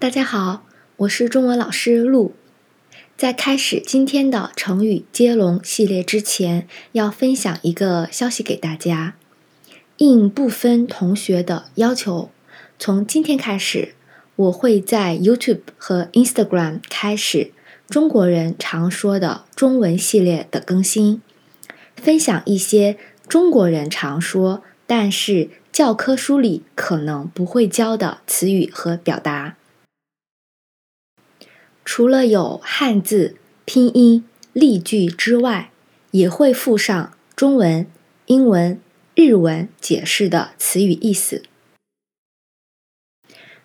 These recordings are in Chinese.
大家好，我是中文老师陆。在开始今天的成语接龙系列之前，要分享一个消息给大家。应部分同学的要求，从今天开始，我会在 YouTube 和 Instagram 开始中国人常说的中文系列的更新，分享一些中国人常说，但是教科书里可能不会教的词语和表达。除了有汉字、拼音、例句之外，也会附上中文、英文、日文解释的词语意思，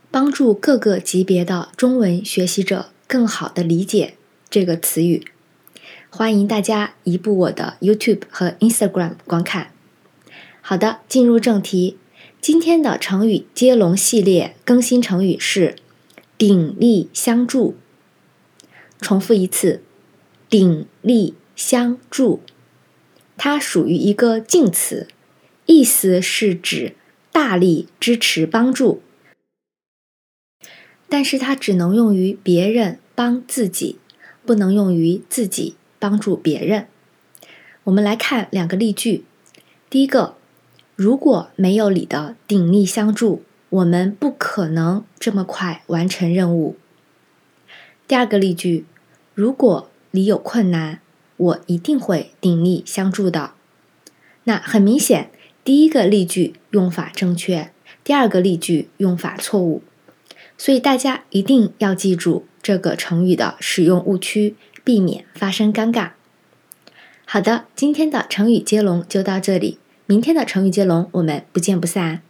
帮助各个级别的中文学习者更好的理解这个词语。欢迎大家移步我的 YouTube 和 Instagram 观看。好的，进入正题，今天的成语接龙系列更新成语是鼎力相助。重复一次，鼎力相助，它属于一个敬词，意思是指大力支持帮助，但是它只能用于别人帮自己，不能用于自己帮助别人。我们来看两个例句，第一个，如果没有你的鼎力相助，我们不可能这么快完成任务。第二个例句。如果你有困难，我一定会鼎力相助的。那很明显，第一个例句用法正确，第二个例句用法错误。所以大家一定要记住这个成语的使用误区，避免发生尴尬。好的，今天的成语接龙就到这里，明天的成语接龙我们不见不散。